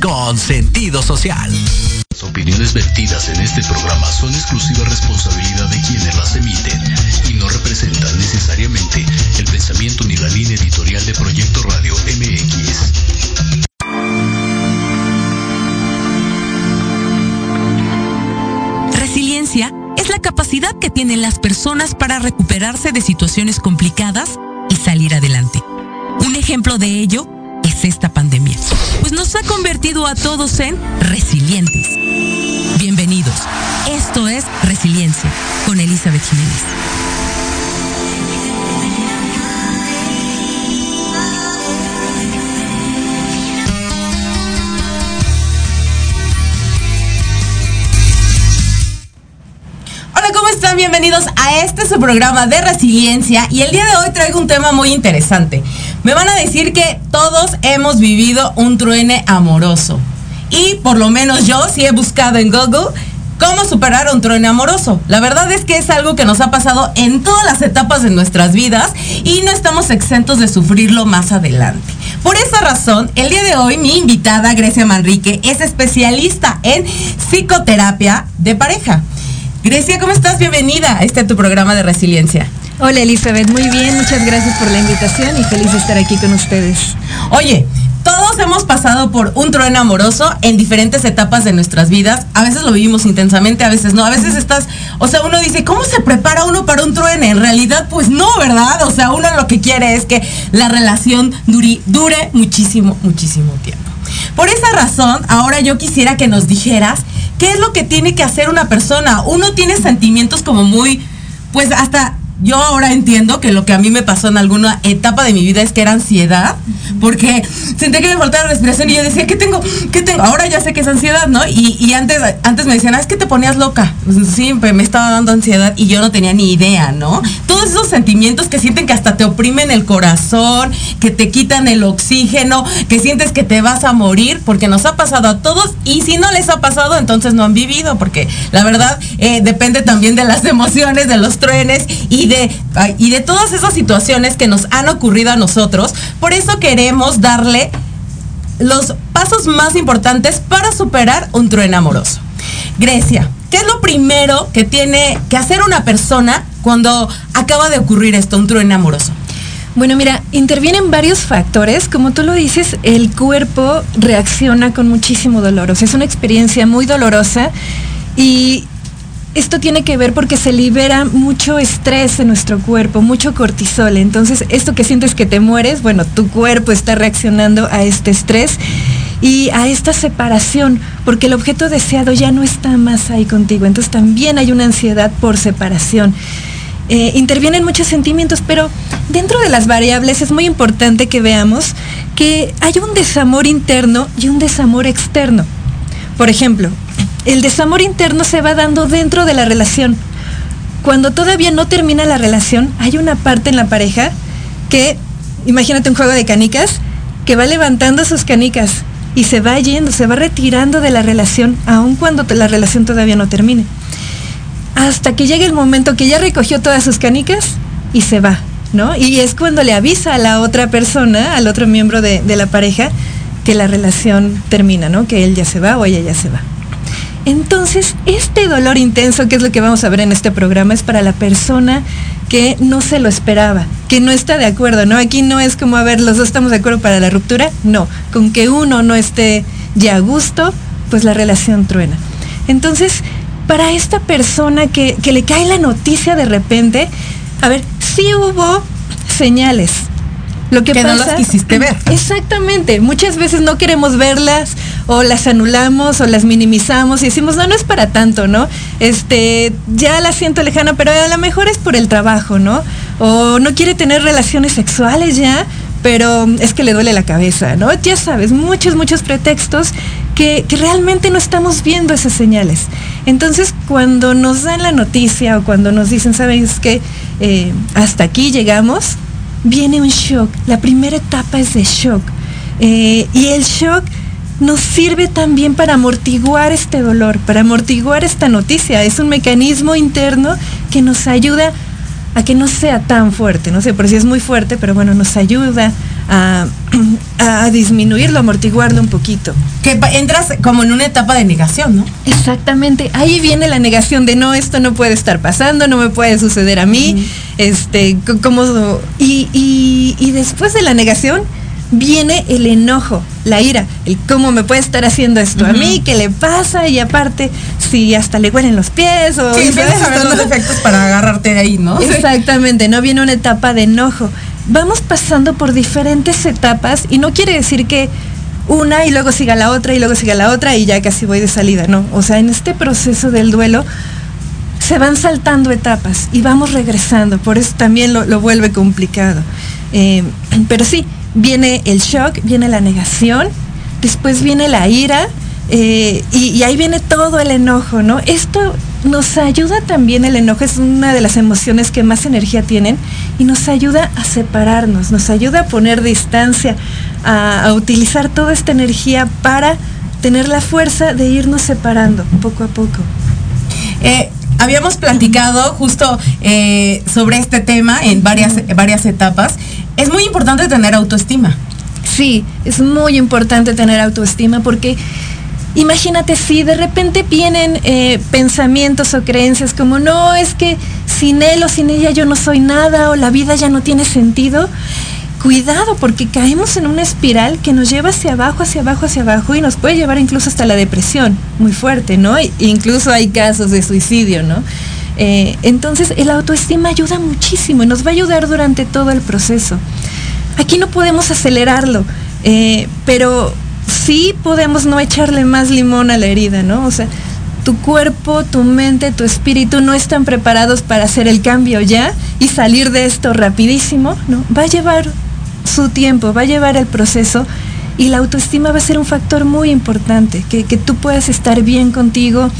con sentido social. Las opiniones vertidas en este programa son exclusiva responsabilidad de quienes las emiten y no representan necesariamente el pensamiento ni la línea editorial de Proyecto Radio MX. Resiliencia es la capacidad que tienen las personas para recuperarse de situaciones complicadas y salir adelante. Un ejemplo de ello es esta pandemia, ha convertido a todos en resilientes. Bienvenidos. Esto es Resiliencia con Elizabeth Jiménez. Hola, ¿cómo están? Bienvenidos a este su programa de resiliencia y el día de hoy traigo un tema muy interesante. Me van a decir que todos hemos vivido un truene amoroso. Y por lo menos yo sí he buscado en Google cómo superar un truene amoroso. La verdad es que es algo que nos ha pasado en todas las etapas de nuestras vidas y no estamos exentos de sufrirlo más adelante. Por esa razón, el día de hoy mi invitada Grecia Manrique es especialista en psicoterapia de pareja. Grecia, ¿cómo estás? Bienvenida a este tu programa de resiliencia. Hola Elizabeth, muy bien, muchas gracias por la invitación y feliz de estar aquí con ustedes. Oye, todos hemos pasado por un trueno amoroso en diferentes etapas de nuestras vidas. A veces lo vivimos intensamente, a veces no. A veces estás, o sea, uno dice, ¿cómo se prepara uno para un truene? En realidad, pues no, ¿verdad? O sea, uno lo que quiere es que la relación dure, dure muchísimo, muchísimo tiempo. Por esa razón, ahora yo quisiera que nos dijeras qué es lo que tiene que hacer una persona. Uno tiene sentimientos como muy, pues hasta yo ahora entiendo que lo que a mí me pasó en alguna etapa de mi vida es que era ansiedad, porque sentí que me faltaba respiración y yo decía, ¿qué tengo? ¿Qué tengo? Ahora ya sé que es ansiedad, ¿no? Y, antes, antes me decían, ah, es que te ponías loca. Sí, me estaba dando ansiedad y yo no tenía ni idea, ¿no? Todos esos sentimientos que sienten que hasta te oprimen el corazón, que te quitan el oxígeno, que sientes que te vas a morir, porque nos ha pasado a todos y si no les ha pasado, entonces no han vivido, porque la verdad eh, depende también de las emociones, de los truenes y y de todas esas situaciones que nos han ocurrido a nosotros. Por eso queremos darle los pasos más importantes para superar un trueno amoroso. Grecia, ¿qué es lo primero que tiene que hacer una persona cuando acaba de ocurrir esto, un trueno amoroso? Bueno, mira, intervienen varios factores. Como tú lo dices, el cuerpo reacciona con muchísimo dolor. O sea, es una experiencia muy dolorosa y esto tiene que ver porque se libera mucho estrés en nuestro cuerpo, mucho cortisol. Entonces, esto que sientes que te mueres, bueno, tu cuerpo está reaccionando a este estrés y a esta separación, porque el objeto deseado ya no está más ahí contigo. Entonces, también hay una ansiedad por separación. Eh, intervienen muchos sentimientos, pero dentro de las variables es muy importante que veamos que hay un desamor interno y un desamor externo. Por ejemplo, el desamor interno se va dando dentro de la relación. Cuando todavía no termina la relación, hay una parte en la pareja que, imagínate un juego de canicas, que va levantando sus canicas y se va yendo, se va retirando de la relación, aun cuando la relación todavía no termine. Hasta que llega el momento que ya recogió todas sus canicas y se va, ¿no? Y es cuando le avisa a la otra persona, al otro miembro de, de la pareja, que la relación termina, ¿no? Que él ya se va o ella ya se va. Entonces, este dolor intenso, que es lo que vamos a ver en este programa, es para la persona que no se lo esperaba, que no está de acuerdo, ¿no? Aquí no es como, a ver, los dos estamos de acuerdo para la ruptura, no, con que uno no esté ya a gusto, pues la relación truena. Entonces, para esta persona que, que le cae la noticia de repente, a ver, sí hubo señales, lo que, no las quisiste ver. Exactamente. Muchas veces no queremos verlas o las anulamos o las minimizamos y decimos, no, no es para tanto, ¿no? Este, ya la siento lejana, pero a lo mejor es por el trabajo, ¿no? O no quiere tener relaciones sexuales ya, pero es que le duele la cabeza, ¿no? Ya sabes, muchos, muchos pretextos que, realmente no estamos viendo esas señales. Entonces, cuando nos dan la noticia o cuando nos dicen, ¿sabes qué? Eh, hasta aquí llegamos, viene un shock. La primera etapa es de shock. Eh, y el shock nos sirve también para amortiguar este dolor, para amortiguar esta noticia. Es un mecanismo interno que nos ayuda a que no sea tan fuerte. No sé por si es muy fuerte, pero bueno, nos ayuda a, disminuirlo, amortiguarlo un poquito. Que entras como en una etapa de negación, ¿no? Exactamente. Ahí viene la negación de no, esto no puede estar pasando, no me puede suceder a mí. Este, como. Y, y después de la negación viene el enojo, la ira, el cómo me puede estar haciendo esto a mí, qué le pasa y aparte si hasta le huelen los pies o sí, a ver los efectos para agarrarte de ahí, ¿no? Exactamente, no viene una etapa de enojo. Vamos pasando por diferentes etapas y no quiere decir que una y luego siga la otra y luego siga la otra y ya casi voy de salida, no. O sea, en este proceso del duelo se van saltando etapas y vamos regresando, por eso también lo, vuelve complicado. Eh, pero sí, viene el shock, viene la negación, después viene la ira eh, y, ahí viene todo el enojo, ¿no? Esto nos ayuda también, el enojo es una de las emociones que más energía tienen y nos ayuda a separarnos, nos ayuda a poner distancia, a, utilizar toda esta energía para tener la fuerza de irnos separando poco a poco. Eh, habíamos platicado justo eh, sobre este tema en varias, varias etapas es muy importante tener autoestima. Sí, es muy importante tener autoestima porque imagínate si de repente vienen eh, pensamientos o creencias como no, es que sin él o sin ella yo no soy nada o la vida ya no tiene sentido. Cuidado porque caemos en una espiral que nos lleva hacia abajo, hacia abajo, hacia abajo y nos puede llevar incluso hasta la depresión, muy fuerte, ¿no? incluso hay casos de suicidio, ¿no? Eh, entonces, el autoestima ayuda muchísimo y nos va a ayudar durante todo el proceso. Aquí no podemos acelerarlo, eh, pero sí podemos no echarle más limón a la herida, ¿no? O sea, tu cuerpo, tu mente, tu espíritu no están preparados para hacer el cambio ya y salir de esto rapidísimo, ¿no? Va a llevar su tiempo, va a llevar el proceso y la autoestima va a ser un factor muy importante, que, que tú puedas estar bien contigo,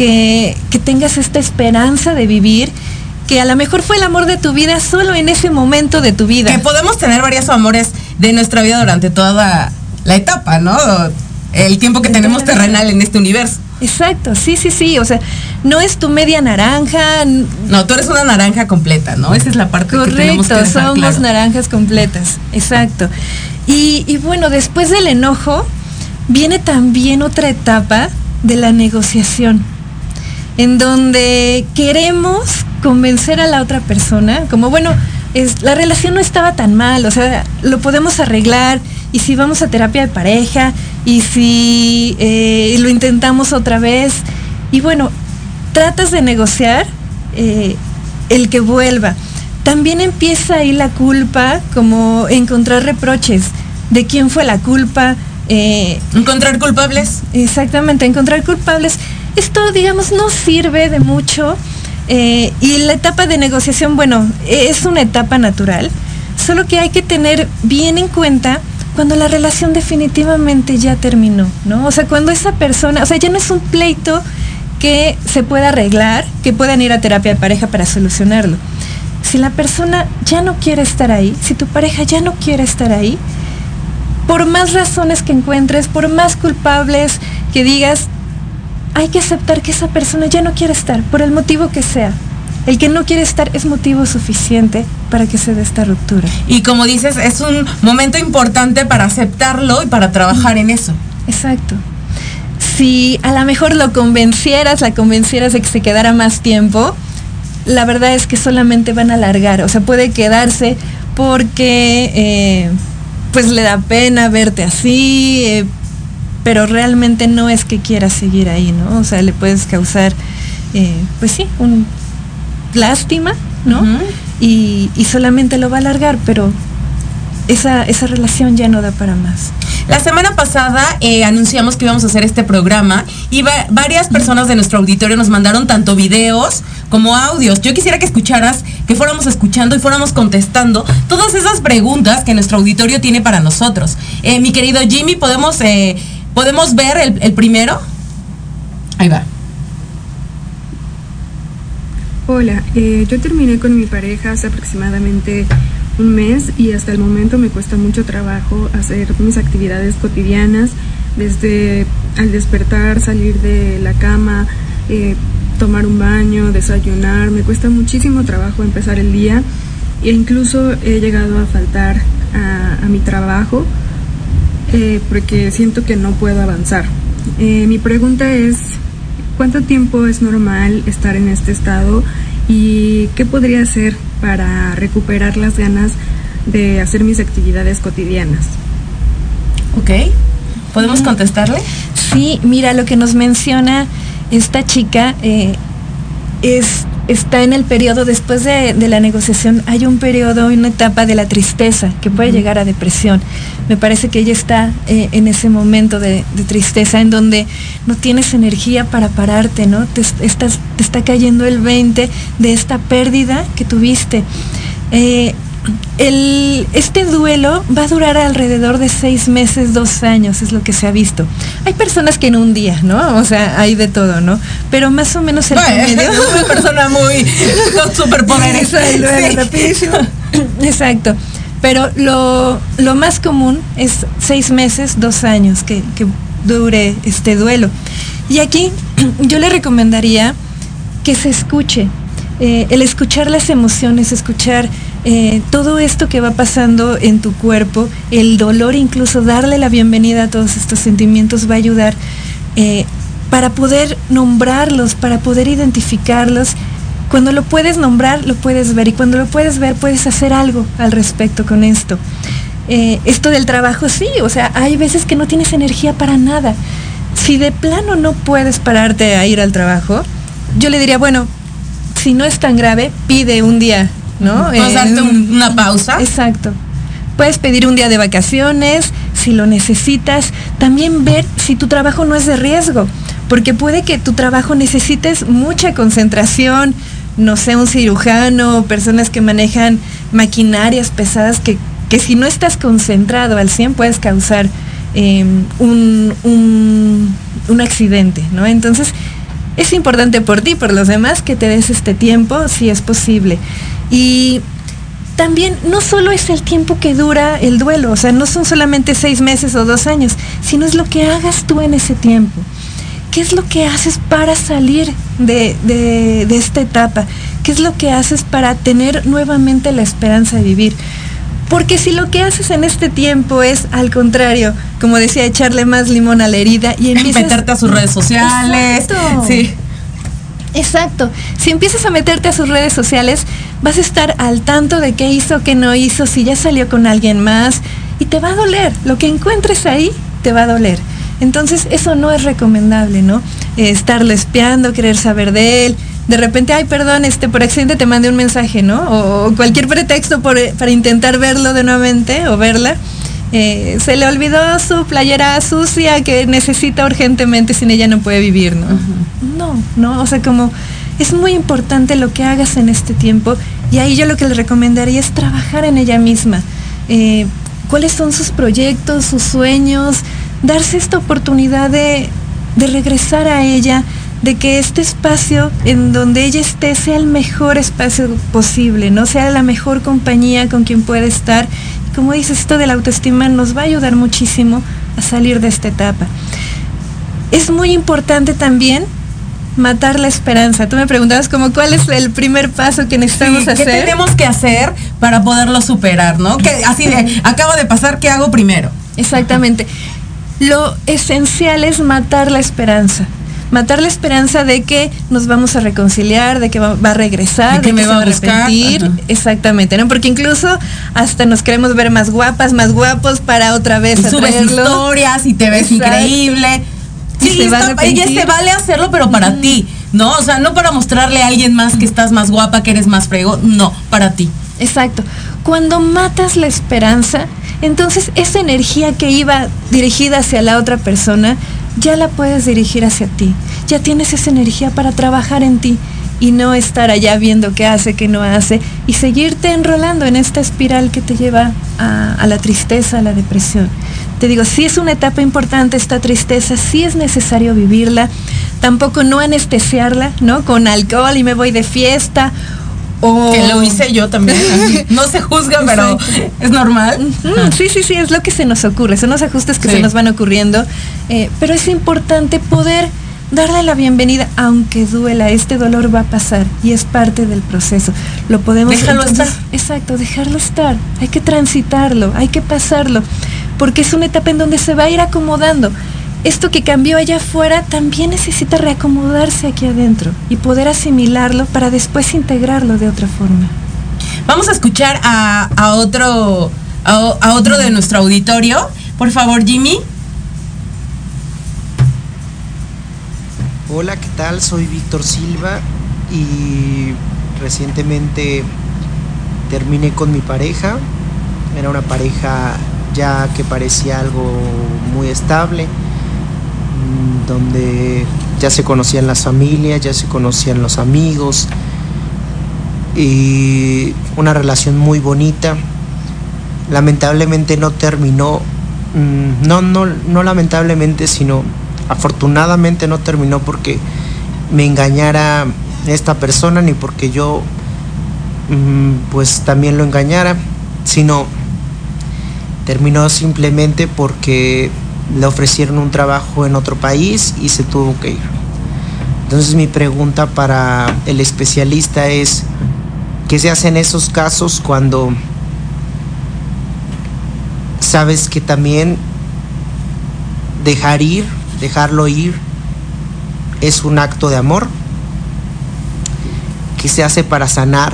que, tengas esta esperanza de vivir que a lo mejor fue el amor de tu vida solo en ese momento de tu vida. Que podemos tener varios amores de nuestra vida durante toda la etapa, ¿no? El tiempo que tenemos terrenal en este universo. Exacto, sí, sí, sí. O sea, no es tu media naranja. No, tú eres una naranja completa, ¿no? Esa es la parte que tenemos que dejar somos naranjas completas. Exacto. Y, y bueno, después del enojo, viene también otra etapa de la negociación en donde queremos convencer a la otra persona, como bueno, es, la relación no estaba tan mal, o sea, lo podemos arreglar, y si vamos a terapia de pareja, y si eh, lo intentamos otra vez, y bueno, tratas de negociar eh, el que vuelva. También empieza ahí la culpa, como encontrar reproches de quién fue la culpa. Eh, encontrar culpables. Exactamente, encontrar culpables esto, digamos, no sirve de mucho. Eh, y la etapa de negociación, bueno, es una etapa natural, solo que hay que tener bien en cuenta cuando la relación definitivamente ya terminó, ¿no? O sea, cuando esa persona, o sea, ya no es un pleito que se pueda arreglar, que puedan ir a terapia de pareja para solucionarlo. Si la persona ya no quiere estar ahí, si tu pareja ya no quiere estar ahí, por más razones que encuentres, por más culpables que digas, hay que aceptar que esa persona ya no quiere estar, por el motivo que sea. El que no quiere estar es motivo suficiente para que se dé esta ruptura. Y como dices, es un momento importante para aceptarlo y para trabajar en eso. Exacto. Si a lo mejor lo convencieras, la convencieras de que se quedara más tiempo, la verdad es que solamente van a alargar. O sea, puede quedarse porque eh, pues le da pena verte así, eh, pero realmente no es que quiera seguir ahí, ¿no? O sea, le puedes causar, eh, pues sí, un lástima, ¿no? y, solamente lo va a alargar, pero esa, esa relación ya no da para más. La semana pasada eh, anunciamos que íbamos a hacer este programa y varias personas de nuestro auditorio nos mandaron tanto videos como audios. Yo quisiera que escucharas, que fuéramos escuchando y fuéramos contestando todas esas preguntas que nuestro auditorio tiene para nosotros. Eh, mi querido Jimmy, ¿podemos, eh, ¿podemos ver el, el primero? Ahí va. Hola, eh, yo terminé con mi pareja hace aproximadamente un mes y hasta el momento me cuesta mucho trabajo hacer mis actividades cotidianas, desde al despertar, salir de la cama, eh, tomar un baño, desayunar, me cuesta muchísimo trabajo empezar el día e incluso he llegado a faltar a, mi trabajo eh, porque siento que no puedo avanzar. mi pregunta es, ¿Cuánto tiempo es normal estar en este estado y qué podría hacer para recuperar las ganas de hacer mis actividades cotidianas? Ok, ¿podemos contestarle? Sí, mira, lo que nos menciona esta chica eh, es está en el periodo, después de, la negociación, hay un periodo, una etapa de la tristeza que puede llegar a depresión. Me parece que ella está eh, en ese momento de, tristeza en donde no tienes energía para pararte, ¿no? Te, estás, te está cayendo el 20 de esta pérdida que tuviste. Eh, el, este duelo va a durar alrededor de seis meses, dos años, es lo que se ha visto. Hay personas que en un día, ¿no? O sea, hay de todo, ¿no? Pero más o menos el promedio. Es una persona muy con superpoderes. rapidísimo. Exacto. Pero lo, lo, más común es seis meses, dos años que, que dure este duelo. Y aquí yo le recomendaría que se escuche, eh, el escuchar las emociones, escuchar eh, todo esto que va pasando en tu cuerpo, el dolor, incluso darle la bienvenida a todos estos sentimientos va a ayudar eh, para poder nombrarlos, para poder identificarlos. Cuando lo puedes nombrar, lo puedes ver y cuando lo puedes ver, puedes hacer algo al respecto con esto. esto del trabajo, sí, o sea, hay veces que no tienes energía para nada. Si de plano no puedes pararte a ir al trabajo, yo le diría, bueno, si no es tan grave, pide un día, ¿no? Puedes darte una pausa. Exacto. Puedes pedir un día de vacaciones, si lo necesitas. También ver si tu trabajo no es de riesgo, porque puede que tu trabajo necesites mucha concentración, no sé, un cirujano, personas que manejan maquinarias pesadas que, que si no estás concentrado al 100 puedes causar em, un, un, un accidente, ¿no? Entonces, es importante por ti, por los demás, que te des este tiempo si es posible. Y también no solo es el tiempo que dura el duelo, o sea, no son solamente seis meses o dos años, sino es lo que hagas tú en ese tiempo. ¿Qué es lo que haces para salir de, de esta etapa? ¿Qué es lo que haces para tener nuevamente la esperanza de vivir? Porque si lo que haces en este tiempo es, al contrario, como decía, echarle más limón a la herida y empiezas... Meterte a sus redes sociales. Exacto. Sí. Exacto. Si empiezas a meterte a sus redes sociales, vas a estar al tanto de qué hizo, qué no hizo, si ya salió con alguien más, y te va a doler. Lo que encuentres ahí, te va a doler. Entonces, eso no es recomendable, ¿no? Eh, estarle espiando, querer saber de él, de repente, ay, perdón, este, por accidente te mandé un mensaje, ¿no? O, cualquier pretexto para intentar verlo de nuevamente o verla. Eh, se le olvidó su playera sucia que necesita urgentemente, sin ella no puede vivir, ¿no? No, no, o sea, como es muy importante lo que hagas en este tiempo y ahí yo lo que le recomendaría es trabajar en ella misma. Eh, cuáles son sus proyectos, sus sueños, darse esta oportunidad de, regresar a ella, de que este espacio en donde ella esté sea el mejor espacio posible, no sea la mejor compañía con quien puede estar. Como dices, esto de la autoestima nos va a ayudar muchísimo a salir de esta etapa. Es muy importante también matar la esperanza. Tú me preguntabas como cuál es el primer paso que necesitamos hacer. ¿Qué tenemos que hacer para poderlo superar, no? Que así de, acabo de pasar, ¿qué hago primero? Exactamente. Lo esencial es matar la esperanza matar la esperanza de que nos vamos a reconciliar, de que va, a regresar, de que, me va a arrepentir. Exactamente, ¿no? Porque incluso hasta nos queremos ver más guapas, más guapos para otra vez y subes historias y te ves increíble. Sí, se ella se vale hacerlo, pero para ti, ¿no? O sea, no para mostrarle a alguien más que estás más guapa, que eres más frego, no, para ti. Exacto. Cuando matas la esperanza, entonces esa energía que iba dirigida hacia la otra persona ya la puedes dirigir hacia ti. Ya tienes esa energía para trabajar en ti y no estar allá viendo qué hace, qué no hace y seguirte enrolando en esta espiral que te lleva a, la tristeza, a la depresión. Te digo, sí es una etapa importante esta tristeza, sí es necesario vivirla, tampoco no anestesiarla, ¿no? Con alcohol y me voy de fiesta que lo hice yo también. no se juzga, pero es normal. sí, sí, sí, es lo que se nos ocurre. Son los ajustes que se nos van ocurriendo. Eh, pero es importante poder darle la bienvenida, aunque duela. Este dolor va a pasar y es parte del proceso. Lo podemos. Dejarlo estar. Exacto, dejarlo estar. Hay que transitarlo, hay que pasarlo. Porque es una etapa en donde se va a ir acomodando esto que cambió allá afuera también necesita reacomodarse aquí adentro y poder asimilarlo para después integrarlo de otra forma. Vamos a escuchar a, otro, a, otro de nuestro auditorio. Por favor, Jimmy. Hola, ¿qué tal? Soy Víctor Silva y recientemente terminé con mi pareja. Era una pareja ya que parecía algo muy estable donde ya se conocían las familias, ya se conocían los amigos y una relación muy bonita. Lamentablemente no terminó, mm, no, no, no lamentablemente, sino afortunadamente no terminó porque me engañara esta persona ni porque yo mm, pues también lo engañara, sino terminó simplemente porque le ofrecieron un trabajo en otro país y se tuvo que ir. Entonces mi pregunta para el especialista es, ¿qué se hace en esos casos cuando sabes que también dejar ir, dejarlo ir, es un acto de amor? ¿Qué se hace para sanar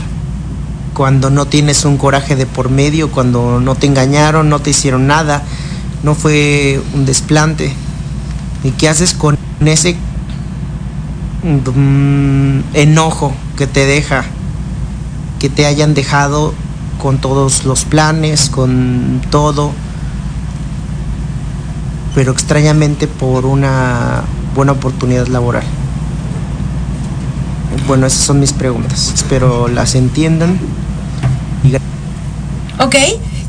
cuando no tienes un coraje de por medio, cuando no te engañaron, no te hicieron nada? no fue un desplante. ¿Y qué haces con ese mm, enojo que te deja? Que te hayan dejado con todos los planes, con todo, pero extrañamente por una buena oportunidad laboral. Bueno, esas son mis preguntas. Espero las entiendan. Ok,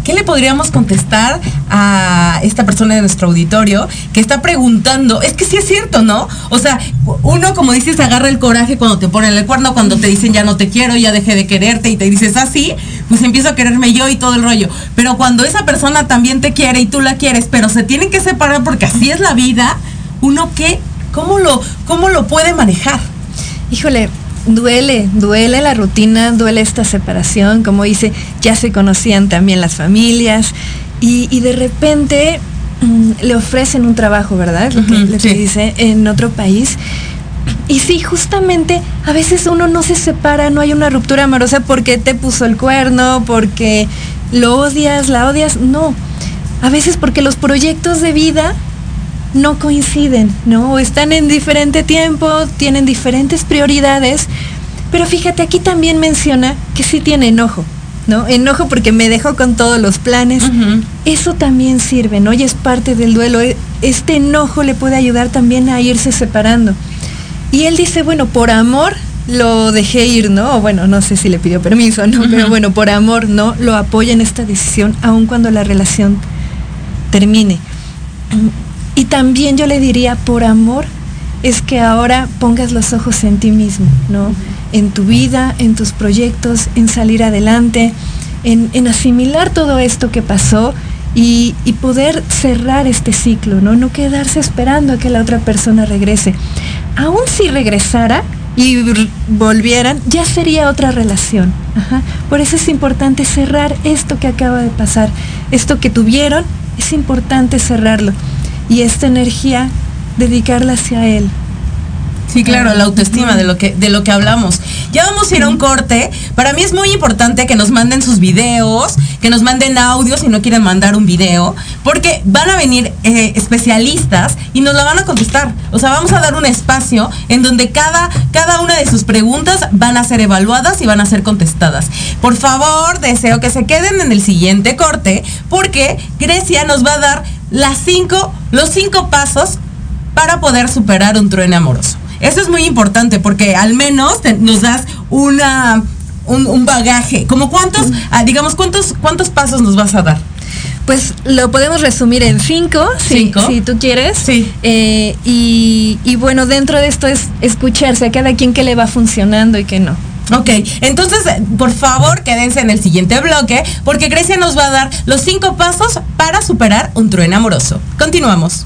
¿Qué le podríamos contestar a esta persona de nuestro auditorio que está preguntando? Es que sí es cierto, ¿no? O sea, uno, como dices, agarra el coraje cuando te ponen el cuerno, cuando te dicen ya no te quiero, ya dejé de quererte y te dices así, pues empiezo a quererme yo y todo el rollo. Pero cuando esa persona también te quiere y tú la quieres, pero se tienen que separar porque así es la vida, uno qué, ¿cómo lo, cómo lo puede manejar? Híjole, duele, duele la rutina, duele esta separación, como dice, ya se conocían también las familias y, de repente mm, le ofrecen un trabajo, ¿verdad? Lo que, dice, en otro país. Y sí, justamente a veces uno no se separa, no hay una ruptura amorosa porque te puso el cuerno, porque lo odias, la odias, no. A veces porque los proyectos de vida no coinciden, ¿no? están en diferente tiempo, tienen diferentes prioridades, pero fíjate, aquí también menciona que sí tiene enojo, ¿no? Enojo porque me dejó con todos los planes. Eso también sirve, ¿no? Y es parte del duelo. E, este enojo le puede ayudar también a irse separando. Y él dice, bueno, por amor lo dejé ir, ¿no? Bueno, no sé si le pidió permiso, ¿no? Pero bueno, por amor, ¿no? Lo apoya en esta decisión, aun cuando la relación termine. Y también yo le diría, por amor, es que ahora pongas los ojos en ti mismo, ¿no? En tu vida, en tus proyectos, en salir adelante, en, asimilar todo esto que pasó y, y, poder cerrar este ciclo, ¿no? No quedarse esperando a que la otra persona regrese. Aún si regresara, y volvieran, ya sería otra relación. Por eso es importante cerrar esto que acaba de pasar. Esto que tuvieron, es importante cerrarlo. Y esta energía, dedicarla hacia él, Sí, claro, la autoestima de lo que de lo que hablamos. Ya vamos a ir a un corte. Para mí es muy importante que nos manden sus videos, que nos manden audio si no quieren mandar un video, porque van a venir eh, especialistas y nos la van a contestar. O sea, vamos a dar un espacio en donde cada cada una de sus preguntas van a ser evaluadas y van a ser contestadas. Por favor, deseo que se queden en el siguiente corte, porque Grecia nos va a dar las cinco, los cinco pasos para poder superar un trueno amoroso. Eso es muy importante porque al menos nos das una un, bagaje. Como cuántos, ah, digamos, cuántos, cuántos pasos nos vas a dar. Pues lo podemos resumir en cinco, ¿Cinco? Si, tú quieres. Sí. Eh, y, y, bueno, dentro de esto es escucharse a cada quien que le va funcionando y que no. Ok, entonces por favor quédense en el siguiente bloque porque Grecia nos va a dar los cinco pasos para superar un trueno amoroso. Continuamos.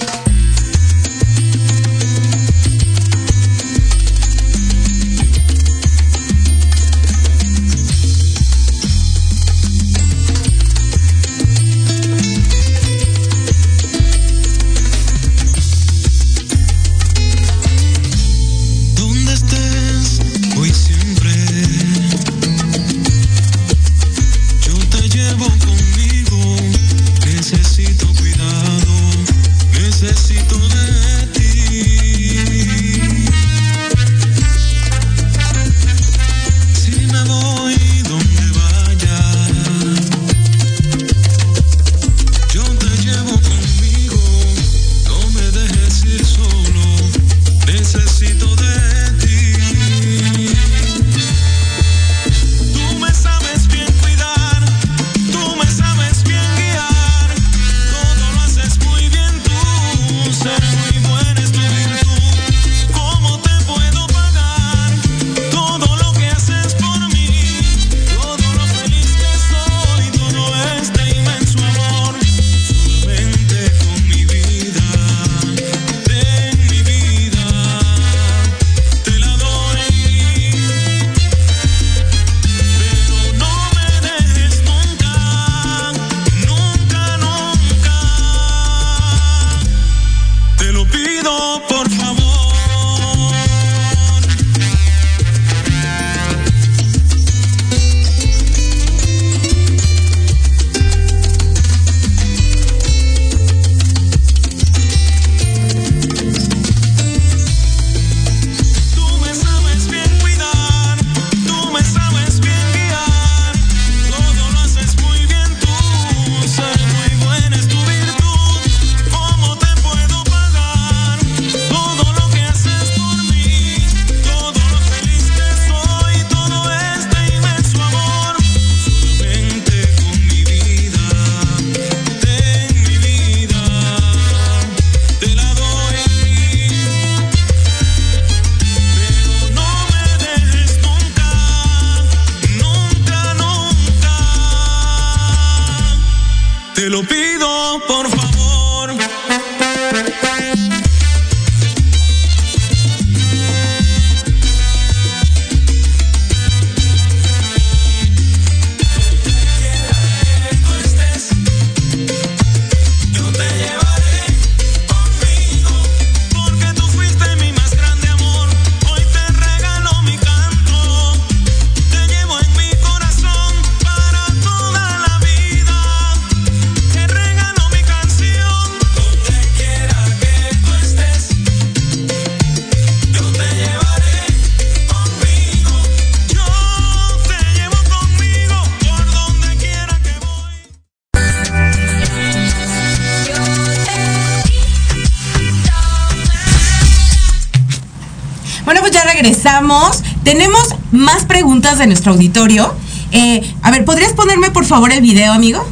De nuestro auditorio. Eh, a ver, ¿podrías ponerme por favor el video, amigo?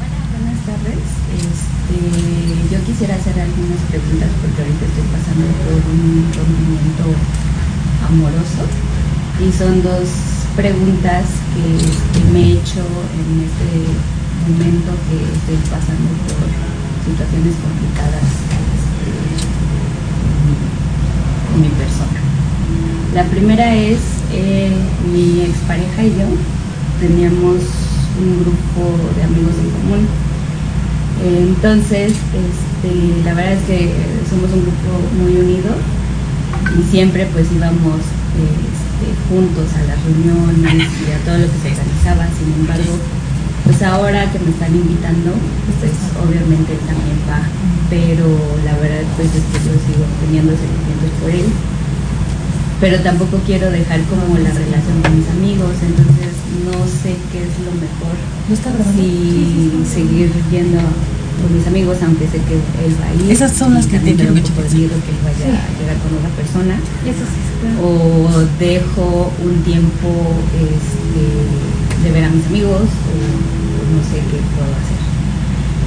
Buenas tardes. Este, yo quisiera hacer algunas preguntas porque ahorita estoy pasando por un rompimiento amoroso y son dos preguntas que, que me he hecho en este momento que estoy pasando por situaciones complicadas este, mi persona. La primera es eh, mi expareja y yo teníamos un grupo de amigos en común. Entonces, este, la verdad es que somos un grupo muy unido y siempre pues íbamos este, juntos a las reuniones y a todo lo que se organizaba. Sin embargo, pues ahora que me están invitando, pues obviamente también va, pero la verdad pues es que yo sigo teniendo sentimientos por él, pero tampoco quiero dejar como la relación con mis amigos, entonces no sé qué es lo mejor, si seguir yendo con mis amigos, aunque sé que él va a ir. Esas son las que también te quiero tengo cheques. miedo que él vaya a llegar con otra persona Eso sí, claro. o dejo un tiempo este, de ver a mis amigos o, o no sé qué puedo hacer.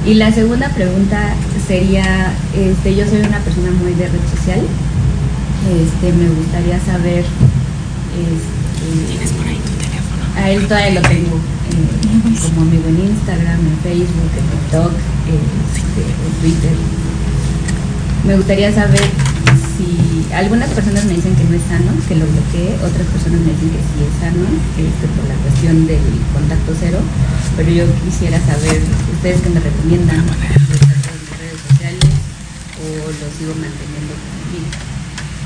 Y la segunda pregunta sería, este, yo soy una persona muy de red social, este, me gustaría saber, este, a él todavía lo tengo eh, como amigo en Instagram, en Facebook, en TikTok, este, en Twitter. Me gustaría saber si algunas personas me dicen que no es sano, que lo bloquee, otras personas me dicen que sí es sano, este, por la cuestión del contacto cero, pero yo quisiera saber, ustedes que me recomiendan, ¿lo mis redes sociales o lo sigo manteniendo conmigo.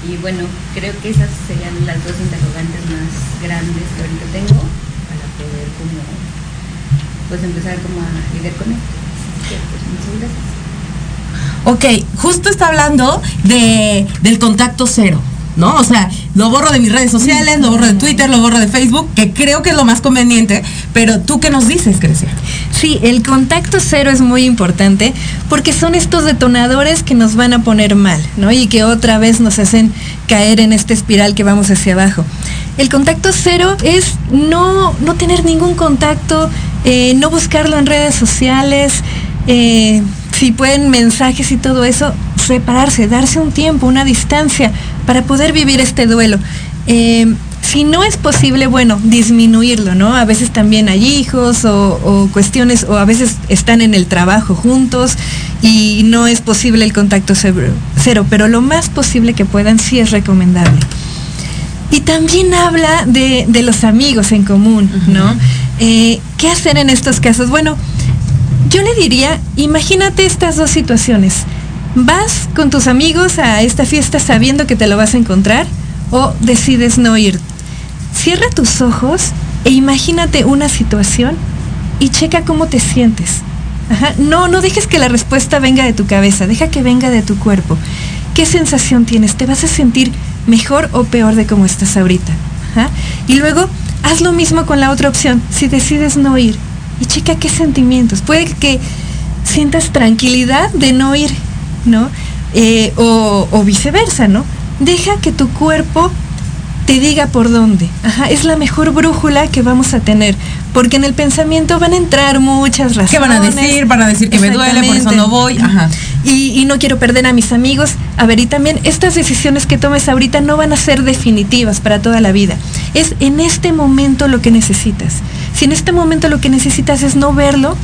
Y bueno, creo que esas serían las dos interrogantes más grandes que ahorita tengo para poder como, pues empezar como a lidiar con esto. Pues, muchas gracias. Ok, justo está hablando de, del contacto cero, ¿no? O sea, lo borro de mis redes sociales, lo borro de Twitter, lo borro de Facebook, que creo que es lo más conveniente, pero tú qué nos dices, Grecia? Sí, el contacto cero es muy importante porque son estos detonadores que nos van a poner mal, ¿no? Y que otra vez nos hacen caer en esta espiral que vamos hacia abajo. El contacto cero es no, no tener ningún contacto, eh, no buscarlo en redes sociales, eh, si pueden mensajes y todo eso, separarse, darse un tiempo, una distancia para poder vivir este duelo. Eh, si no es posible, bueno, disminuirlo, ¿no? A veces también hay hijos o, o cuestiones, o a veces están en el trabajo juntos y no es posible el contacto cero, cero, pero lo más posible que puedan sí es recomendable. Y también habla de, de los amigos en común, ¿no? Eh, ¿Qué hacer en estos casos? Bueno, yo le diría, imagínate estas dos situaciones. ¿Vas con tus amigos a esta fiesta sabiendo que te lo vas a encontrar o decides no ir? Cierra tus ojos e imagínate una situación y checa cómo te sientes. No, no dejes que la respuesta venga de tu cabeza, deja que venga de tu cuerpo. ¿Qué sensación tienes? ¿Te vas a sentir mejor o peor de cómo estás ahorita? Y luego haz lo mismo con la otra opción. Si decides no ir, y checa qué sentimientos. Puede que sientas tranquilidad de no ir, ¿no? Eh, o, o viceversa, ¿no? Deja que tu cuerpo te diga por dónde. Ajá, es la mejor brújula que vamos a tener, porque en el pensamiento van a entrar muchas razones. ¿Qué van a decir? Van a decir que me duele, por eso no voy. Ajá. Y, y no quiero perder a mis amigos. A ver, y también estas decisiones que tomes ahorita no van a ser definitivas para toda la vida. Es en este momento lo que necesitas. Si en este momento lo que necesitas es no verlo,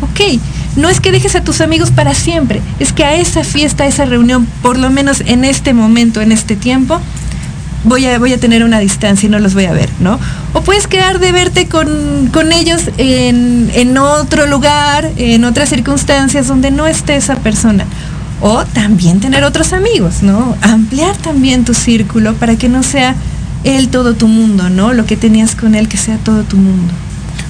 ok. No es que dejes a tus amigos para siempre, es que a esa fiesta, a esa reunión, por lo menos en este momento, en este tiempo, voy a, voy a tener una distancia y no los voy a ver, ¿no? O puedes quedar de verte con, con ellos en, en otro lugar, en otras circunstancias donde no esté esa persona. O también tener otros amigos, ¿no? Ampliar también tu círculo para que no sea él todo tu mundo, ¿no? Lo que tenías con él que sea todo tu mundo.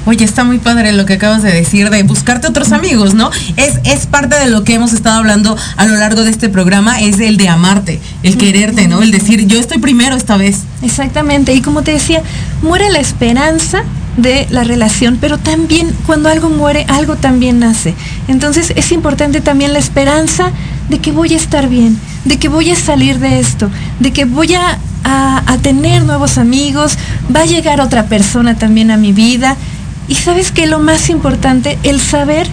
Oye, está muy padre lo que acabas de decir de buscarte otros amigos, ¿no? Es, es parte de lo que hemos estado hablando a lo largo de este programa, es el de amarte, el quererte, ¿no? El decir, yo estoy primero esta vez. Exactamente, y como te decía, muere la esperanza de la relación, pero también cuando algo muere, algo también nace. Entonces es importante también la esperanza de que voy a estar bien, de que voy a salir de esto, de que voy a, a, tener nuevos amigos, va a llegar otra persona también a mi vida. Y sabes que lo más importante, el saber,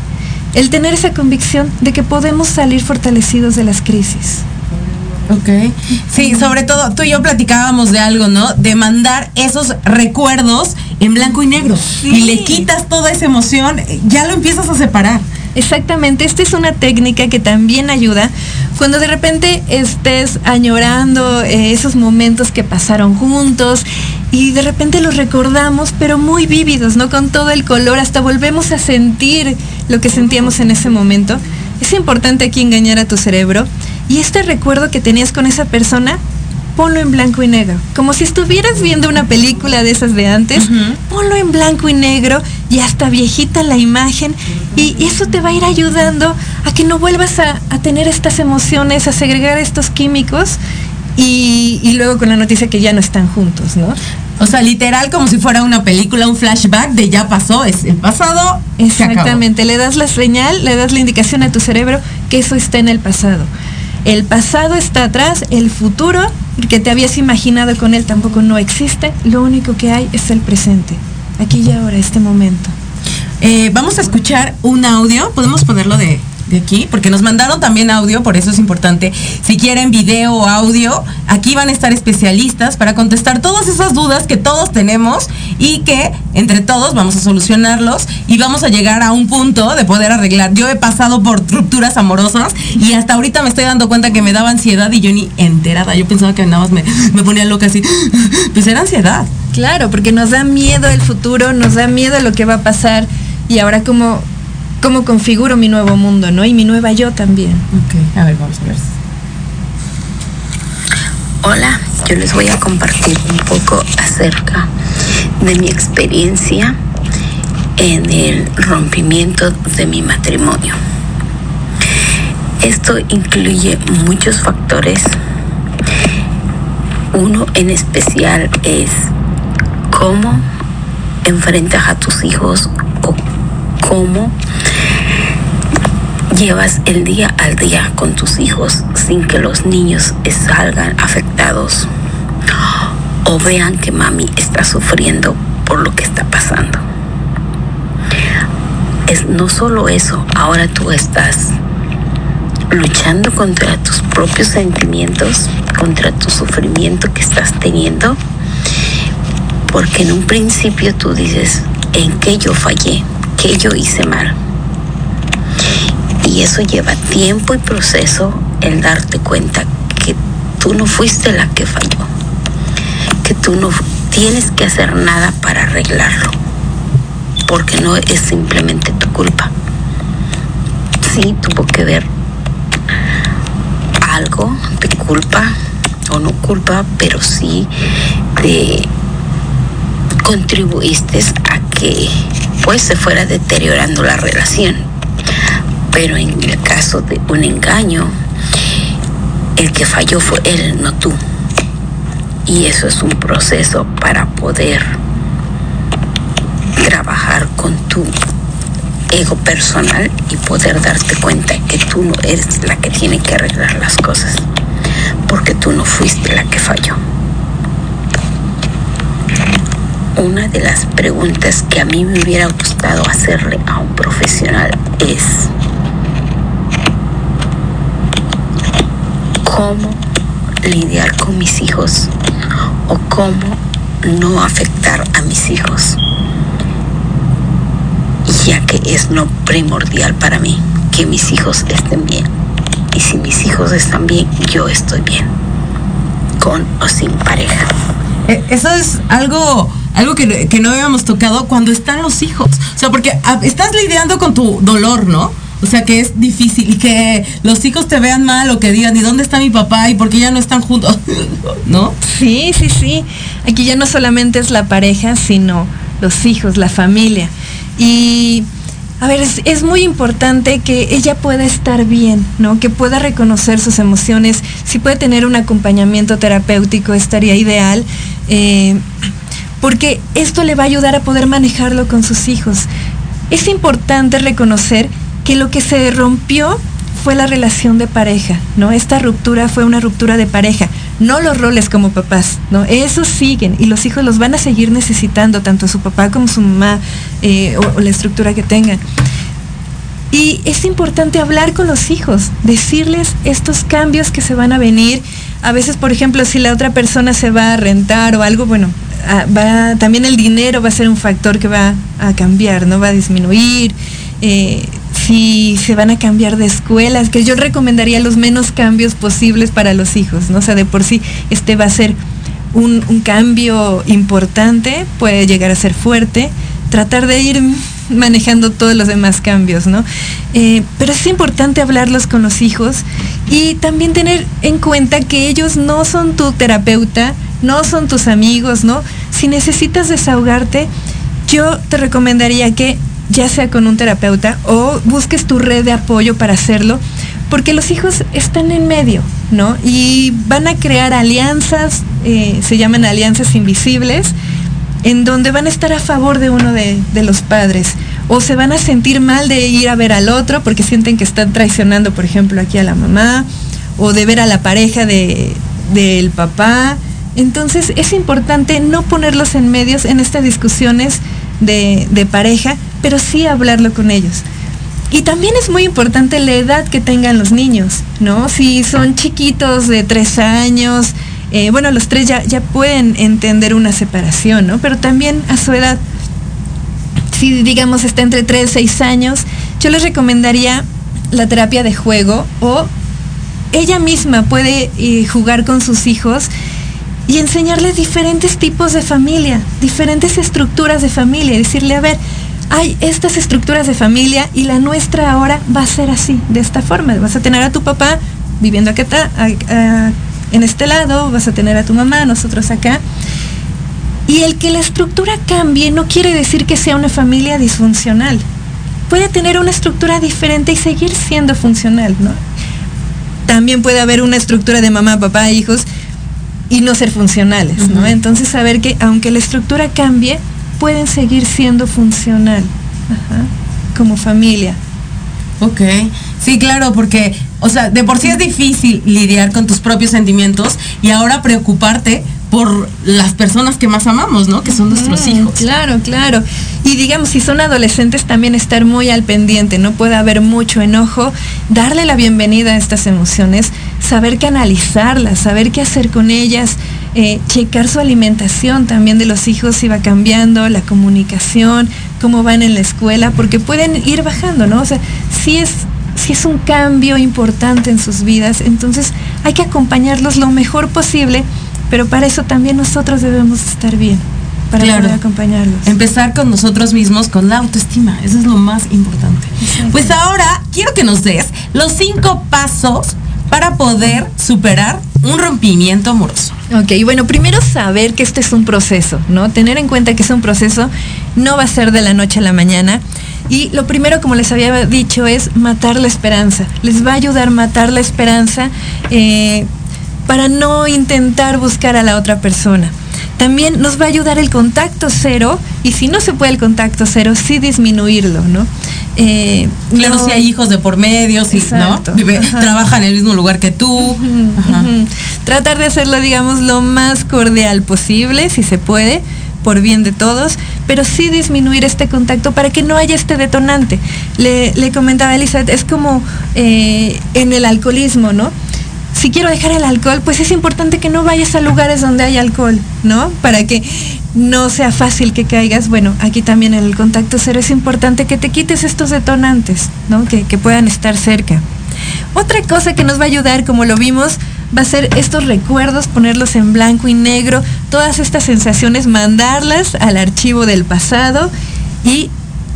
el tener esa convicción de que podemos salir fortalecidos de las crisis. Ok. Sí, sobre todo tú y yo platicábamos de algo, ¿no? De mandar esos recuerdos en blanco y negro. Y le quitas toda esa emoción, ya lo empiezas a separar. Exactamente, esta es una técnica que también ayuda cuando de repente estés añorando eh, esos momentos que pasaron juntos y de repente los recordamos, pero muy vívidos, ¿no? Con todo el color, hasta volvemos a sentir lo que sentíamos en ese momento. Es importante aquí engañar a tu cerebro y este recuerdo que tenías con esa persona, ponlo en blanco y negro. Como si estuvieras viendo una película de esas de antes, ponlo en blanco y negro y hasta viejita la imagen. Y eso te va a ir ayudando a que no vuelvas a, tener estas emociones, a segregar estos químicos y, y, luego con la noticia que ya no están juntos, ¿no? O sea, literal como si fuera una película, un flashback de ya pasó, es el pasado. Exactamente, le das la señal, le das la indicación a tu cerebro que eso está en el pasado. El pasado está atrás, el futuro que te habías imaginado con él tampoco no existe, lo único que hay es el presente, aquí y ahora, este momento. Eh, vamos a escuchar un audio, podemos ponerlo de, de aquí, porque nos mandaron también audio, por eso es importante. Si quieren video o audio, aquí van a estar especialistas para contestar todas esas dudas que todos tenemos y que entre todos vamos a solucionarlos y vamos a llegar a un punto de poder arreglar. Yo he pasado por rupturas amorosas y hasta ahorita me estoy dando cuenta que me daba ansiedad y yo ni enterada. Yo pensaba que nada más me, me ponía loca así. Pues era ansiedad. Claro, porque nos da miedo el futuro, nos da miedo lo que va a pasar y ahora como cómo configuro mi nuevo mundo, ¿no? Y mi nueva yo también. Ok, a ver, vamos a ver. Hola, yo les voy a compartir un poco acerca de mi experiencia en el rompimiento de mi matrimonio. Esto incluye muchos factores. Uno en especial es cómo enfrentas a tus hijos o cómo llevas el día al día con tus hijos sin que los niños salgan afectados o vean que mami está sufriendo por lo que está pasando. Es no solo eso, ahora tú estás luchando contra tus propios sentimientos, contra tu sufrimiento que estás teniendo, porque en un principio tú dices, ¿en qué yo fallé? ¿Qué yo hice mal? Y eso lleva tiempo y proceso el darte cuenta que tú no fuiste la que falló, que tú no tienes que hacer nada para arreglarlo, porque no es simplemente tu culpa. Sí tuvo que ver algo de culpa o no culpa, pero sí de contribuiste a que pues se fuera deteriorando la relación pero en el caso de un engaño, el que falló fue él, no tú. Y eso es un proceso para poder trabajar con tu ego personal y poder darte cuenta que tú no eres la que tiene que arreglar las cosas, porque tú no fuiste la que falló. Una de las preguntas que a mí me hubiera gustado hacerle a un profesional es, cómo lidiar con mis hijos o cómo no afectar a mis hijos, ya que es lo primordial para mí que mis hijos estén bien. Y si mis hijos están bien, yo estoy bien, con o sin pareja. Eh, eso es algo algo que, que, no habíamos tocado cuando están los hijos. O sea, porque ah, estás lidiando con tu dolor, ¿no? O sea, que es difícil y que los hijos te vean mal o que digan, ¿y dónde está mi papá? ¿Y por qué ya no están juntos? ¿No? Sí, sí, sí. Aquí ya no solamente es la pareja, sino los hijos, la familia. Y, a ver, es, muy importante que ella pueda estar bien, ¿no? Que pueda reconocer sus emociones. Si puede tener un acompañamiento terapéutico, estaría ideal. Eh, porque esto le va a ayudar a poder manejarlo con sus hijos. Es importante reconocer que lo que se rompió fue la relación de pareja, ¿no? Esta ruptura fue una ruptura de pareja, no los roles como papás, ¿no? Esos siguen y los hijos los van a seguir necesitando, tanto su papá como su mamá eh, o, la estructura que tengan. Y es importante hablar con los hijos, decirles estos cambios que se van a venir. A veces, por ejemplo, si la otra persona se va a rentar o algo, bueno, ah, va, también el dinero va a ser un factor que va a cambiar, ¿no? Va a disminuir. Eh, si se van a cambiar de escuelas, que yo recomendaría los menos cambios posibles para los hijos, ¿no? O sea, de por sí este va a ser un, cambio importante, puede llegar a ser fuerte. Tratar de ir manejando todos los demás cambios, ¿no? Eh, pero es importante hablarlos con los hijos y también tener en cuenta que ellos no son tu terapeuta, no son tus amigos, ¿no? Si necesitas desahogarte, yo te recomendaría que ya sea con un terapeuta o busques tu red de apoyo para hacerlo, porque los hijos están en medio, ¿no? Y van a crear alianzas, eh, se llaman alianzas invisibles, en donde van a estar a favor de uno de, los padres o se van a sentir mal de ir a ver al otro porque sienten que están traicionando, por ejemplo, aquí a la mamá o de ver a la pareja de, del papá. Entonces es importante no ponerlos en medios en estas discusiones de pareja, pero sí hablarlo con ellos. Y también es muy importante la edad que tengan los niños, ¿no? Si son chiquitos de tres años, eh, bueno, los tres ya, ya pueden entender una separación, ¿no? Pero también a su edad, si digamos está entre 3 y 6 años, yo les recomendaría la terapia de juego o ella misma puede eh, jugar con sus hijos y enseñarles diferentes tipos de familia, diferentes estructuras de familia, decirle, a ver, hay estas estructuras de familia y la nuestra ahora va a ser así, de esta forma. Vas a tener a tu papá viviendo acá, en este lado, vas a tener a tu mamá, nosotros acá. Y el que la estructura cambie no quiere decir que sea una familia disfuncional. Puede tener una estructura diferente y seguir siendo funcional, ¿no? También puede haber una estructura de mamá, papá, hijos y no ser funcionales, ¿no? Uh -huh. Entonces saber que aunque la estructura cambie, pueden seguir siendo funcional Ajá. como familia. Ok, sí, claro, porque, o sea, de por sí es difícil lidiar con tus propios sentimientos y ahora preocuparte por las personas que más amamos, ¿no? Que son nuestros mm, hijos. Claro, claro. Y digamos, si son adolescentes, también estar muy al pendiente, no puede haber mucho enojo, darle la bienvenida a estas emociones, saber canalizarlas, saber qué hacer con ellas, eh, checar su alimentación también de los hijos si va cambiando, la comunicación, cómo van en la escuela, porque pueden ir bajando, ¿no? O sea, si es, si es un cambio importante en sus vidas, entonces hay que acompañarlos lo mejor posible, pero para eso también nosotros debemos estar bien. Para claro. poder acompañarlos. Empezar con nosotros mismos, con la autoestima. Eso es lo más importante. Pues ahora quiero que nos des los cinco pasos para poder superar un rompimiento amoroso. Ok, bueno, primero saber que este es un proceso, ¿no? Tener en cuenta que es un proceso, no va a ser de la noche a la mañana. Y lo primero, como les había dicho, es matar la esperanza. Les va a ayudar a matar la esperanza eh, para no intentar buscar a la otra persona. También nos va a ayudar el contacto cero y si no se puede el contacto cero, sí disminuirlo, ¿no? Eh, claro, no, si hay hijos de por medio, si ¿no? Vive, trabaja en el mismo lugar que tú. Uh -huh, uh -huh. Tratar de hacerlo, digamos, lo más cordial posible, si se puede, por bien de todos, pero sí disminuir este contacto para que no haya este detonante. Le, le comentaba a Elizabeth, es como eh, en el alcoholismo, ¿no? Si quiero dejar el alcohol, pues es importante que no vayas a lugares donde hay alcohol, ¿no? Para que no sea fácil que caigas. Bueno, aquí también en el contacto cero es importante que te quites estos detonantes, ¿no? Que, que puedan estar cerca. Otra cosa que nos va a ayudar, como lo vimos, va a ser estos recuerdos, ponerlos en blanco y negro, todas estas sensaciones, mandarlas al archivo del pasado y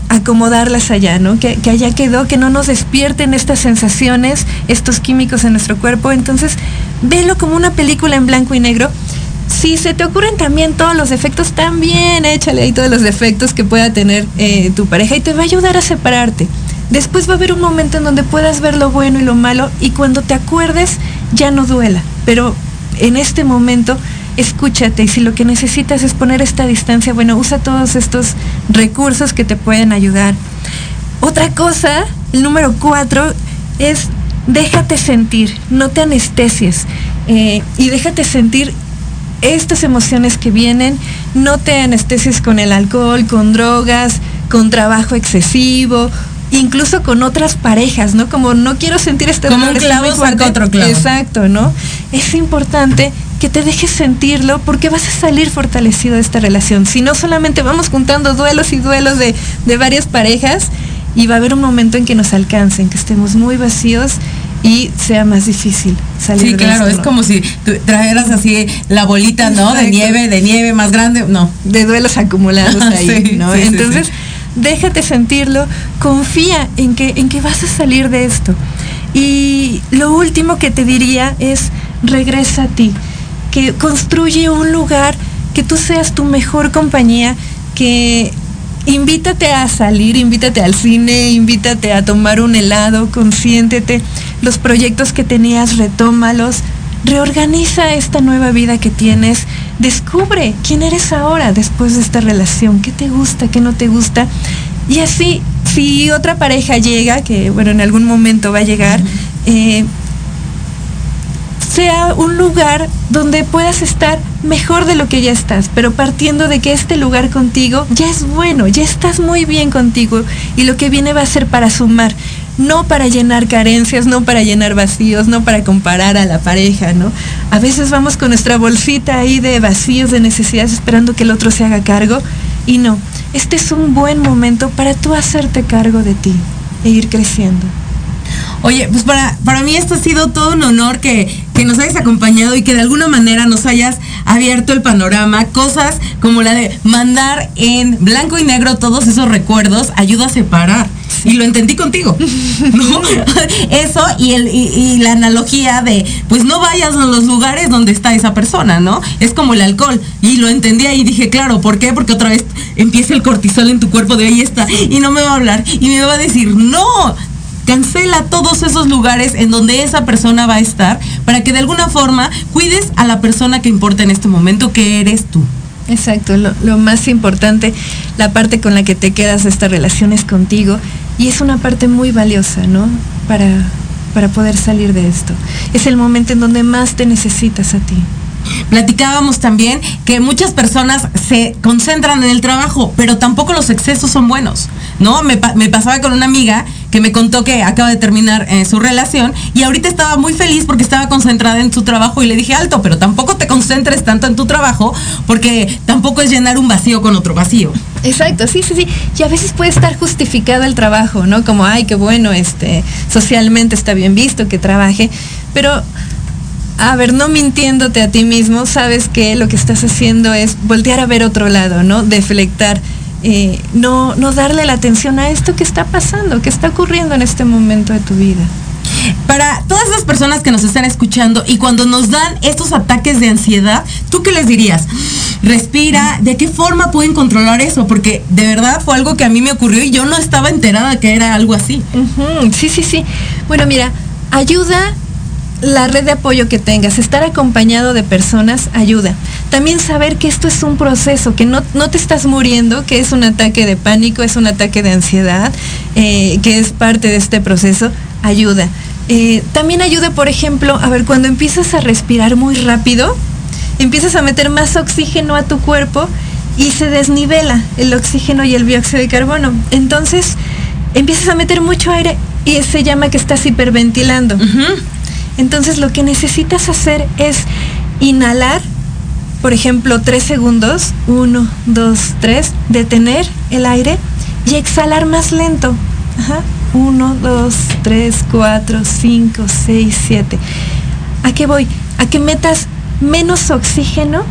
acomodarlas allá, ¿no? Que, que, allá quedó, que no nos despierten estas sensaciones, estos químicos en nuestro cuerpo. Entonces, velo como una película en blanco y negro. Si se te ocurren también todos los defectos, también échale ahí todos los defectos que pueda tener eh, tu pareja y te va a ayudar a separarte. Después va a haber un momento en donde puedas ver lo bueno y lo malo y cuando te acuerdes ya no duela. Pero en este momento escúchate y si lo que necesitas es poner esta distancia, bueno, usa todos estos recursos que te pueden ayudar. Otra cosa, el número cuatro, es déjate sentir, no te anestesies eh, y déjate sentir estas emociones que vienen, no te anestesies con el alcohol, con drogas, con trabajo excesivo, incluso con otras parejas, ¿no? Como no quiero sentir este Como un clavo saca otro clavo. Exacto, ¿no? Es importante que te dejes sentirlo porque vas a salir fortalecido de esta relación. Si no solamente vamos juntando duelos y duelos de, de varias parejas y va a haber un momento en que nos alcancen, que estemos muy vacíos y sea más difícil salir Sí, de claro, esto, es ¿no? como si trajeras así la bolita, ¿no? De nieve, de nieve más grande, no. de duelos acumulados ahí, Sí, ¿no? sí, Entonces, sí. déjate sentirlo, confía en que, en que vas a salir de esto. Y lo último que te diría es, regresa a ti, que construye un lugar, que tú seas tu mejor compañía, que invítate a salir, invítate al cine, invítate a tomar un helado, consiéntete, los proyectos que tenías, retómalos, reorganiza esta nueva vida que tienes, descubre quién eres ahora después de esta relación, qué te gusta, qué no te gusta. Y así, si otra pareja llega, que bueno, en algún momento va a llegar, eh, sea un lugar donde puedas estar mejor de lo que ya estás, pero partiendo de que este lugar contigo ya es bueno, ya estás muy bien contigo y lo que viene va a ser para sumar, no para llenar carencias, no para llenar vacíos, no para comparar a la pareja, ¿no? A veces vamos con nuestra bolsita ahí de vacíos, de necesidades, esperando que el otro se haga cargo y no, este es un buen momento para tú hacerte cargo de ti e ir creciendo. Oye, pues para, para mí esto ha sido todo un honor que, que nos hayas acompañado y que de alguna manera nos hayas abierto el panorama. Cosas como la de mandar en blanco y negro todos esos recuerdos ayuda a separar. Y lo entendí contigo. ¿no? Eso y, el, y, y la analogía de, pues no vayas a los lugares donde está esa persona, ¿no? Es como el alcohol. Y lo entendí ahí y dije, claro, ¿por qué? Porque otra vez empieza el cortisol en tu cuerpo de ahí está y no me va a hablar y me va a decir, no, cancela todos esos lugares en donde esa persona va a estar para que de alguna forma cuides a la persona que importa en este momento, que eres tú. Exacto, lo, más importante, la parte con la que te quedas esta relación es contigo y es una parte muy valiosa, ¿no? Para, para poder salir de esto. Es el momento en donde más te necesitas a ti. Platicábamos también que muchas personas se concentran en el trabajo, pero tampoco los excesos son buenos, ¿no? Me, pa- me pasaba con una amiga que me contó que acaba de terminar eh, su relación y ahorita estaba muy feliz porque estaba concentrada en su trabajo y le dije, alto, pero tampoco te concentres tanto en tu trabajo porque tampoco es llenar un vacío con otro vacío. Exacto, sí, sí, sí. Y a veces puede estar justificado el trabajo, ¿no? Como, ay, qué bueno, este, socialmente está bien visto que trabaje, pero a ver, no mintiéndote a ti mismo, sabes que lo que estás haciendo es voltear a ver otro lado, ¿no? Deflectar, eh, no, no darle la atención a esto que está pasando, que está ocurriendo en este momento de tu vida. Para todas las personas que nos están escuchando y cuando nos dan estos ataques de ansiedad, ¿tú qué les dirías? Respira, ¿de qué forma pueden controlar eso? Porque de verdad fue algo que a mí me ocurrió y yo no estaba enterada que era algo así. Sí, sí, sí. Bueno, mira, ayuda la red de apoyo que tengas, estar acompañado de personas ayuda. También saber que esto es un proceso, que no, no te estás muriendo, que es un ataque de pánico, es un ataque de ansiedad, eh, que es parte de este proceso, ayuda. Eh, también ayuda, por ejemplo, a ver, cuando empiezas a respirar muy rápido, empiezas a meter más oxígeno a tu cuerpo y se desnivela el oxígeno y el dióxido de carbono. Entonces, empiezas a meter mucho aire y se llama que estás hiperventilando. Entonces, lo que necesitas hacer es inhalar, por ejemplo, tres segundos, uno, dos, tres, detener el aire y exhalar más lento. Ajá. Uno, dos, tres, cuatro, cinco, seis, siete. ¿A qué voy? A que metas menos oxígeno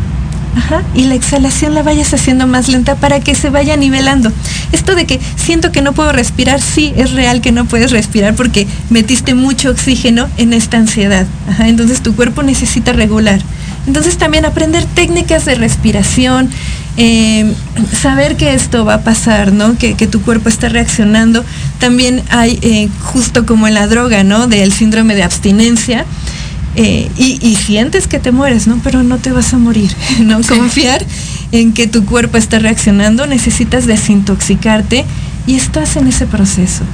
Ajá, y la exhalación la vayas haciendo más lenta para que se vaya nivelando. Esto de que siento que no puedo respirar, sí, es real que no puedes respirar porque metiste mucho oxígeno en esta ansiedad. Ajá, entonces tu cuerpo necesita regular. Entonces también aprender técnicas de respiración, eh, saber que esto va a pasar, ¿no? Que, tu cuerpo está reaccionando. También hay, eh, justo como en la droga, ¿no? Del síndrome de abstinencia. Eh, y, y, sientes que te mueres, ¿no? Pero no te vas a morir, ¿no? Confiar en que tu cuerpo está reaccionando, necesitas desintoxicarte y estás en ese proceso.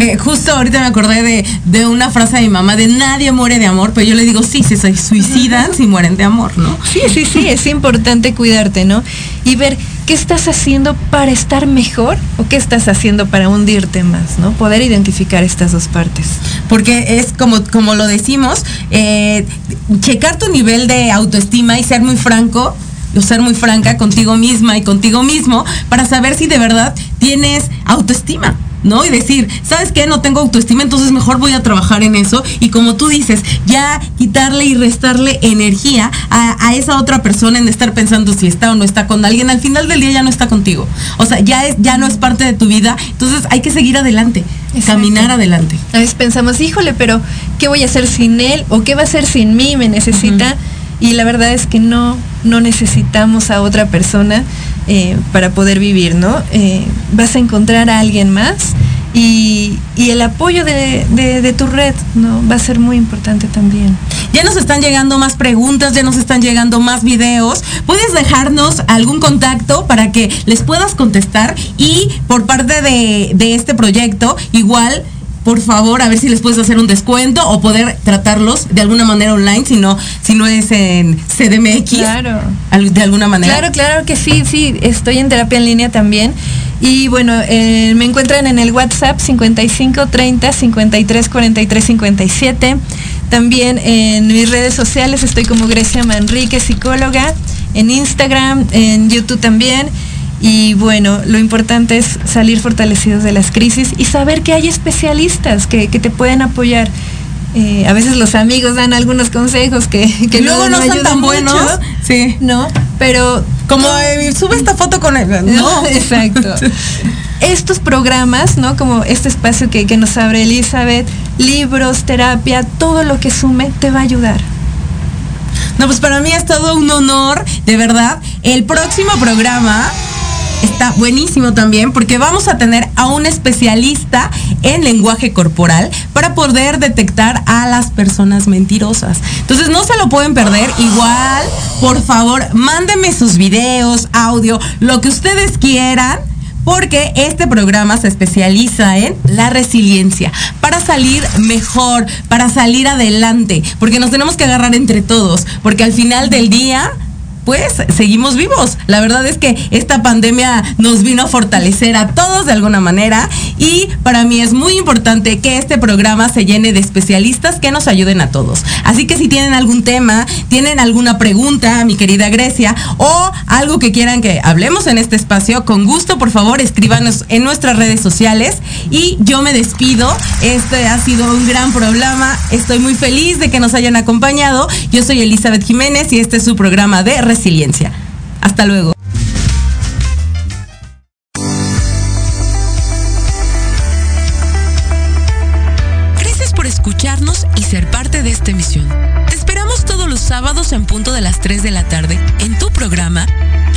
Eh, justo ahorita me acordé de, de, una frase de mi mamá de nadie muere de amor, pero yo le digo sí, se suicidan si mueren de amor, ¿no? Sí, sí, sí, es importante cuidarte, ¿no? Y ver qué estás haciendo para estar mejor o qué estás haciendo para hundirte más, ¿no? Poder identificar estas dos partes. Porque es como, como lo decimos, eh, checar tu nivel de autoestima y ser muy franco o ser muy franca contigo misma y contigo mismo para saber si de verdad tienes autoestima. ¿No? Y decir, ¿sabes qué? No tengo autoestima, entonces mejor voy a trabajar en eso. Y como tú dices, ya quitarle y restarle energía a, esa otra persona en estar pensando si está o no está con alguien. Al final del día ya no está contigo. O sea, ya, es, ya no es parte de tu vida. Entonces hay que seguir adelante, caminar adelante. A veces pensamos, híjole, pero ¿qué voy a hacer sin él? ¿O qué va a hacer sin mí? Me necesita. Y la verdad es que no, no necesitamos a otra persona eh, para poder vivir, ¿no? Eh, vas a encontrar a alguien más y, el apoyo de, tu red, ¿no? Va a ser muy importante también. Ya nos están llegando más preguntas, ya nos están llegando más videos. Puedes dejarnos algún contacto para que les puedas contestar y por parte de, de este proyecto, igual por favor, a ver si les puedes hacer un descuento o poder tratarlos de alguna manera online, si no, si no es en CDMX. Claro. De alguna manera. Claro, claro que sí, sí, estoy en terapia en línea también. Y bueno, eh, me encuentran en el WhatsApp 55 30 53 43 57. También en mis redes sociales estoy como Grecia Manrique, psicóloga. En Instagram, en YouTube también. Y bueno, lo importante es salir fortalecidos de las crisis y saber que hay especialistas que, te pueden apoyar. Eh, a veces los amigos dan algunos consejos que, que luego no, son tan buenos. Sí. ¿No? Pero. Como eh, sube esta foto con él. No. Exacto. Estos programas, ¿no? Como este espacio que, que nos abre Elizabeth, libros, terapia, todo lo que sume te va a ayudar. No, pues para mí es todo un honor, de verdad. El próximo programa está buenísimo también porque vamos a tener a un especialista en lenguaje corporal para poder detectar a las personas mentirosas. Entonces no se lo pueden perder. Igual, por favor, mándenme sus videos, audio, lo que ustedes quieran porque este programa se especializa en la resiliencia, para salir mejor, para salir adelante, porque nos tenemos que agarrar entre todos, porque al final del día pues seguimos vivos. La verdad es que esta pandemia nos vino a fortalecer a todos de alguna manera y para mí es muy importante que este programa se llene de especialistas que nos ayuden a todos. Así que si tienen algún tema, tienen alguna pregunta, mi querida Grecia, o algo que quieran que hablemos en este espacio, con gusto, por favor, escríbanos en nuestras redes sociales y yo me despido. Este ha sido un gran programa. Estoy muy feliz de que nos hayan acompañado. Yo soy Elizabeth Jiménez y este es su programa de resiliencia. Hasta luego. Gracias por escucharnos y ser parte de esta emisión. Te esperamos todos los sábados en punto de las 3 de la tarde en tu programa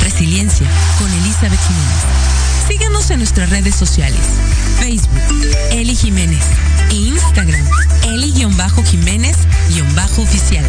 Resiliencia con Elizabeth Jiménez. Síguenos en nuestras redes sociales, Facebook, Eli Jiménez e Instagram, Eli-Jiménez-oficial.